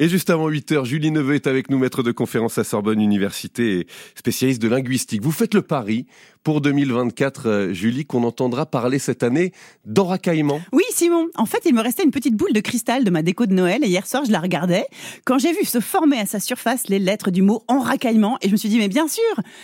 Et juste avant 8 heures, Julie Neveu est avec nous, maître de conférence à Sorbonne Université et spécialiste de linguistique. Vous faites le pari pour 2024, euh, Julie, qu'on entendra parler cette année d'enracaillement. Oui, Simon. En fait, il me restait une petite boule de cristal de ma déco de Noël et hier soir, je la regardais. Quand j'ai vu se former à sa surface les lettres du mot enracaillement, et je me suis dit, mais bien sûr,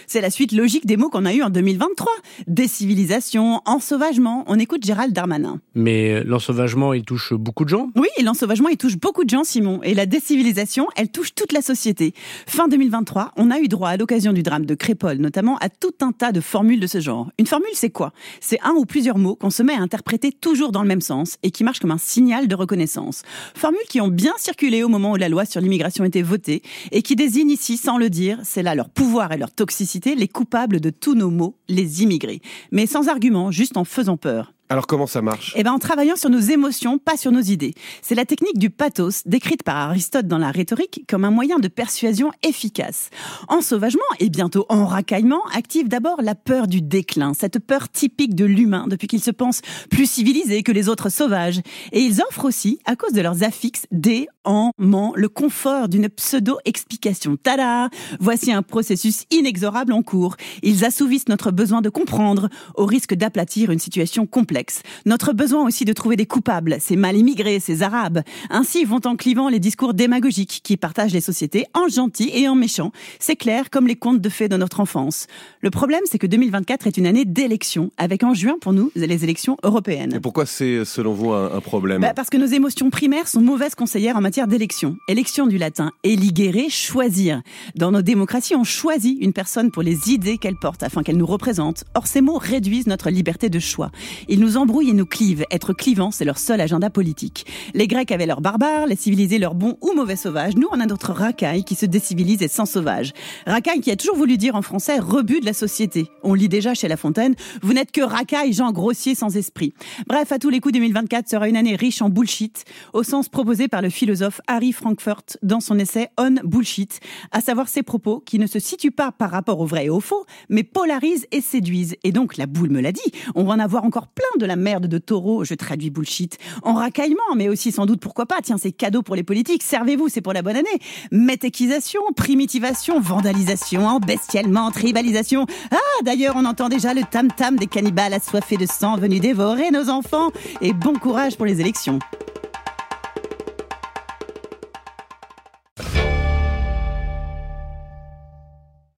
c'est la suite logique des mots qu'on a eu en 2023. Décivilisation, ensauvagement. On écoute Gérald Darmanin. Mais l'ensauvagement, il touche beaucoup de gens Oui, l'ensauvagement, il touche beaucoup de gens, Simon. Et la civilisation, elle touche toute la société. Fin 2023, on a eu droit à l'occasion du drame de Crépole, notamment à tout un tas de formules de ce genre. Une formule, c'est quoi? C'est un ou plusieurs mots qu'on se met à interpréter toujours dans le même sens et qui marchent comme un signal de reconnaissance. Formules qui ont bien circulé au moment où la loi sur l'immigration était votée et qui désignent ici, sans le dire, c'est là leur pouvoir et leur toxicité, les coupables de tous nos maux, les immigrés. Mais sans argument, juste en faisant peur. Alors comment ça marche? Eh ben en travaillant sur nos émotions, pas sur nos idées. C'est la technique du pathos, décrite par Aristote dans la rhétorique comme un moyen de persuasion efficace. En sauvagement et bientôt en racaillement, active d'abord la peur du déclin, cette peur typique de l'humain depuis qu'il se pense plus civilisé que les autres sauvages. Et ils offrent aussi, à cause de leurs affixes, des, en, ment, le confort d'une pseudo-explication. Tada Voici un processus inexorable en cours. Ils assouvissent notre besoin de comprendre, au risque d'aplatir une situation complexe notre besoin aussi de trouver des coupables, ces mal immigrés, ces arabes. Ainsi vont en clivant les discours démagogiques qui partagent les sociétés en gentils et en méchants. C'est clair comme les contes de fées de notre enfance. Le problème, c'est que 2024 est une année d'élections, avec en juin pour nous les élections européennes. Et pourquoi c'est selon vous un, problème? Bah Parce que nos émotions primaires sont mauvaises conseillères en matière d'élection. Élection du latin eligere, choisir. Dans nos démocraties, on choisit une personne pour les idées qu'elle porte afin qu'elle nous représente. Or, ces mots réduisent notre liberté de choix. Ils nous embrouillent et nous clivent. Être clivant, c'est leur seul agenda politique. Les Grecs avaient leurs barbares, les civilisés leurs bons ou mauvais sauvages. Nous, on a notre racaille qui se décivilise et sans sauvage. Racaille qui a toujours voulu dire en français rebut de la société. On lit déjà chez La Fontaine, vous n'êtes que racaille, gens grossiers sans esprit. Bref, à tous les coups, 2024 sera une année riche en bullshit, au sens proposé par le philosophe Harry Frankfurt dans son essai On Bullshit, à savoir ces propos qui ne se situent pas par rapport au vrai et au faux, mais polarisent et séduisent. Et donc, la boule me l'a dit, on va en avoir encore plein de la merde de taureau, je traduis bullshit, en racaillement, mais aussi sans doute pourquoi pas, tiens, c'est cadeau pour les politiques, servez-vous, c'est pour la bonne année. Météquisation, primitivation, vandalisation, embestialement, tribalisation. Ah, d'ailleurs, on entend déjà le tam-tam des cannibales assoiffés de sang venus dévorer nos enfants. Et bon courage pour les élections.